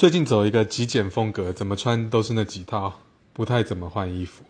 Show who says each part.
Speaker 1: 最近走一个极简风格怎么穿都是那几套不太怎么换衣服。